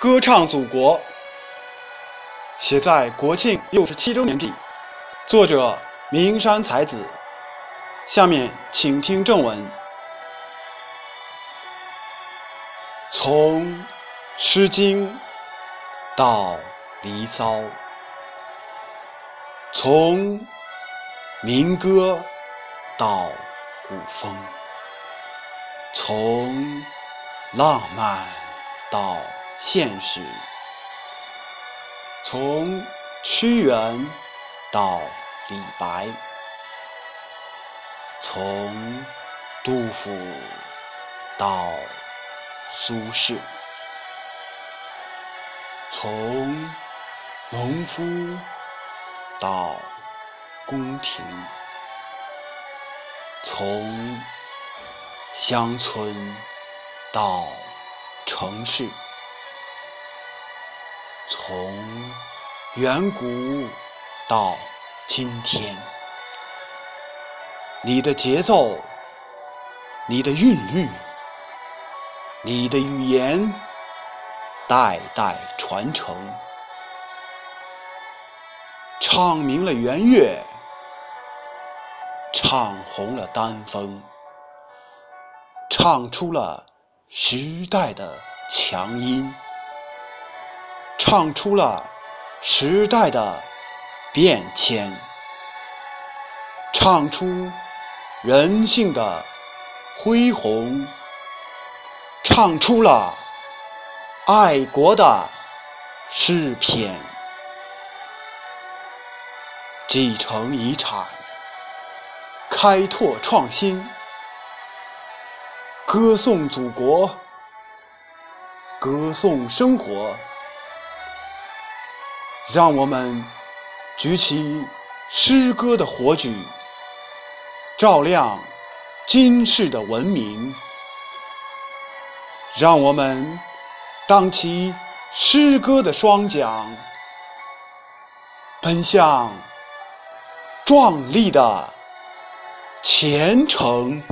歌唱祖国，写在国庆六十七周年季。作者：名山才子。下面请听正文。从《诗经》到《离骚》，从民歌到古风，从浪漫到现实，从屈原到李白，从杜甫到苏轼，从农夫到宫廷，从乡村到城市，从远古到今天，你的节奏，你的韵律。你的语言代代传承，唱明了圆月，唱红了丹枫，唱出了时代的强音，唱出了时代的变迁，唱出人性的恢宏。唱出了爱国的诗篇，继承遗产，开拓创新，歌颂祖国，歌颂生活。让我们举起诗歌的火炬，照亮今世的文明。让我们荡起诗歌的双桨，奔向壮丽的前程。